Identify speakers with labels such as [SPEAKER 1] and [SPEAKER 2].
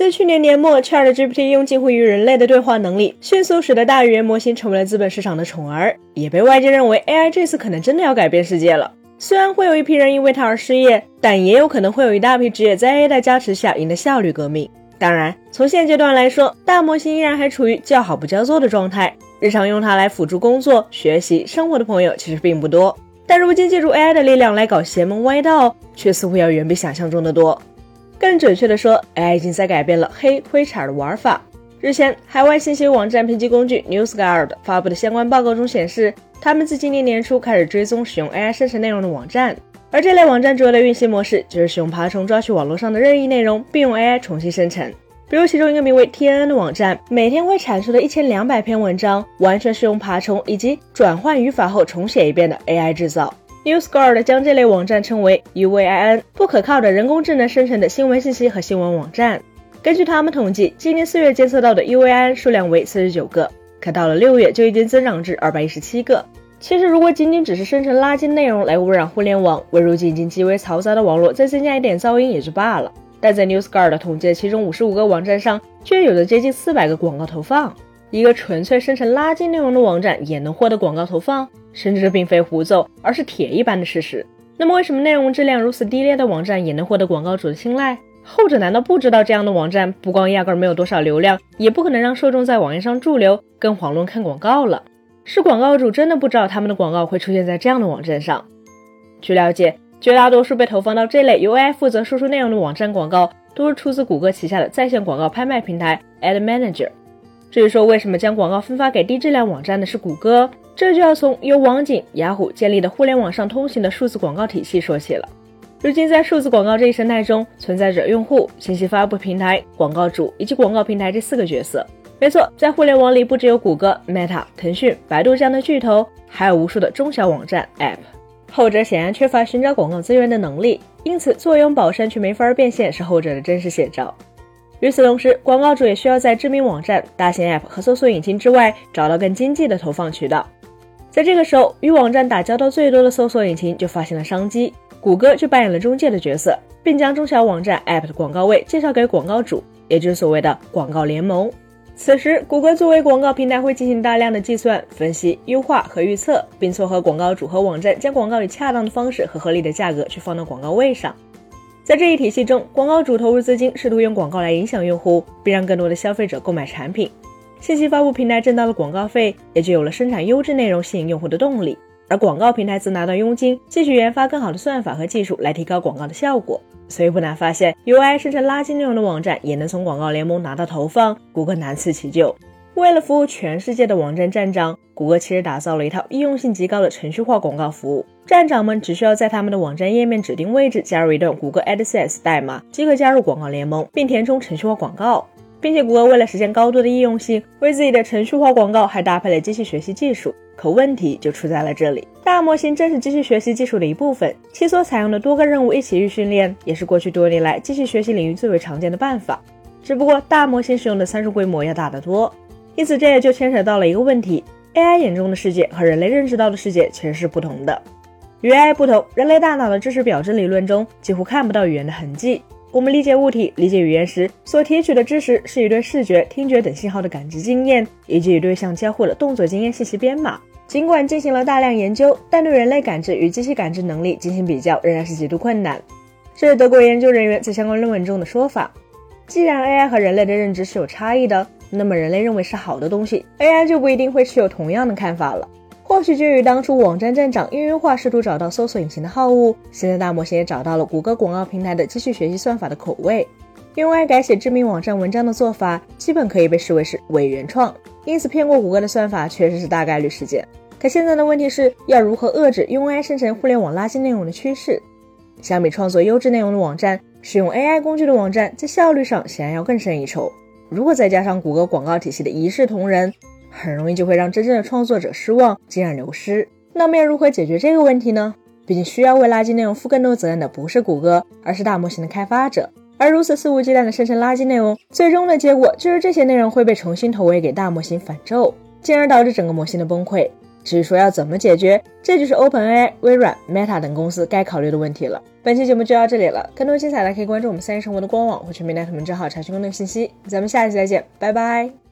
[SPEAKER 1] 在去年年末，ChatGPT 用近乎于人类的对话能力，迅速使得大语言模型成为了资本市场的宠儿，也被外界认为 AI 这次可能真的要改变世界了。虽然会有一批人因为它而失业，但也有可能会有一大批职业在 AI 的加持下赢得效率革命。当然，从现阶段来说，大模型依然还处于叫好不叫座的状态，日常用它来辅助工作、学习、生活的朋友其实并不多。但如今借助 AI 的力量来搞邪门歪道，却似乎要远比想象中的多。更准确的说，AI 已经在改变了黑灰产的玩法。日前，海外信息网站评级工具 NewsGuard 发布的相关报告中显示，他们自今年年初开始追踪使用 AI 生成内容的网站，而这类网站主要的运行模式就是使用爬虫抓取网络上的任意内容，并用 AI 重新生成。比如，其中一个名为 TNN 的网站，每天会产出的一千两百篇文章，完全是用爬虫以及转换语法后重写一遍的 AI 制造。NewsGuard 将这类网站称为 UVIN，不可靠的人工智能生成的新闻信息和新闻网站。根据他们统计，今年四月监测到的 UVIN 数量为四十九个，可到了六月就已经增长至二百一十七个。其实，如果仅仅只是生成垃圾内容来污染互联网，为如今已经极为嘈杂的网络再增加一点噪音也就罢了。但在 NewsGuard 统计的其中五十五个网站上，居然有着接近四百个广告投放。一个纯粹生成垃圾内容的网站也能获得广告投放？甚至这并非胡诌，而是铁一般的事实。那么，为什么内容质量如此低劣的网站也能获得广告主的青睐？后者难道不知道这样的网站不光压根没有多少流量，也不可能让受众在网页上驻留，更遑论看广告了？是广告主真的不知道他们的广告会出现在这样的网站上？据了解，绝大多数被投放到这类由 AI 负责输出内容的网站广告，都是出自谷歌旗下的在线广告拍卖平台 Ad Manager。至于说为什么将广告分发给低质量网站的是谷歌？这就要从由网景、雅虎建立的互联网上通行的数字广告体系说起了。如今，在数字广告这一生态中，存在着用户、信息发布平台、广告主以及广告平台这四个角色。没错，在互联网里，不只有谷歌、Meta、腾讯、百度这样的巨头，还有无数的中小网站、App。后者显然缺乏寻找广告资源的能力，因此坐拥宝山却没法变现，是后者的真实写照。与此同时，广告主也需要在知名网站、大型 App 和搜索引擎之外，找到更经济的投放渠道。在这个时候，与网站打交道最多的搜索引擎就发现了商机，谷歌就扮演了中介的角色，并将中小网站 App 的广告位介绍给广告主，也就是所谓的广告联盟。此时，谷歌作为广告平台会进行大量的计算、分析、优化和预测，并撮合广告主和网站，将广告以恰当的方式和合理的价格去放到广告位上。在这一体系中，广告主投入资金，试图用广告来影响用户，并让更多的消费者购买产品。信息发布平台挣到了广告费，也就有了生产优质内容吸引用户的动力，而广告平台则拿到佣金，继续研发更好的算法和技术来提高广告的效果。所以不难发现，UI 生成垃圾内容的网站也能从广告联盟拿到投放，谷歌难辞其咎。为了服务全世界的网站站长，谷歌其实打造了一套易用性极高的程序化广告服务。站长们只需要在他们的网站页面指定位置加入一段谷歌 AdSense 代码，即可加入广告联盟，并填充程序化广告。并且谷歌为了实现高度的易用性，为自己的程序化广告还搭配了机器学习技术。可问题就出在了这里，大模型正是机器学习技术的一部分，其所采用的多个任务一起预训练，也是过去多年来机器学习领域最为常见的办法。只不过大模型使用的参数规模要大得多，因此这也就牵扯到了一个问题：AI 眼中的世界和人类认知到的世界其实是不同的。与 AI 不同，人类大脑的知识表征理论中几乎看不到语言的痕迹。我们理解物体、理解语言时，所提取的知识是一对视觉、听觉等信号的感知经验，以及与对象交互的动作经验信息编码。尽管进行了大量研究，但对人类感知与机器感知能力进行比较，仍然是极度困难。这是德国研究人员在相关论文中的说法。既然 AI 和人类的认知是有差异的，那么人类认为是好的东西，AI 就不一定会持有同样的看法了。或许就与当初网站站长应用化试图找到搜索引擎的好物，现在大模型也找到了谷歌广告平台的机器学习算法的口味。用 AI 改写知名网站文章的做法，基本可以被视为是伪原创，因此骗过谷歌的算法确实是大概率事件。可现在的问题是要如何遏制用 AI 生成互联网垃圾内容的趋势？相比创作优质内容的网站，使用 AI 工具的网站在效率上显然要更胜一筹。如果再加上谷歌广告体系的一视同仁，很容易就会让真正的创作者失望，进而流失。那么要如何解决这个问题呢？毕竟需要为垃圾内容负更多责任的不是谷歌，而是大模型的开发者。而如此肆无忌惮的生成垃圾内容，最终的结果就是这些内容会被重新投喂给大模型反咒，进而导致整个模型的崩溃。至于说要怎么解决，这就是 OpenAI、微软、Meta 等公司该考虑的问题了。本期节目就到这里了，更多精彩的可以关注我们三一生活的官网或全民大同名账号查询更多信息。咱们下期再见，拜拜。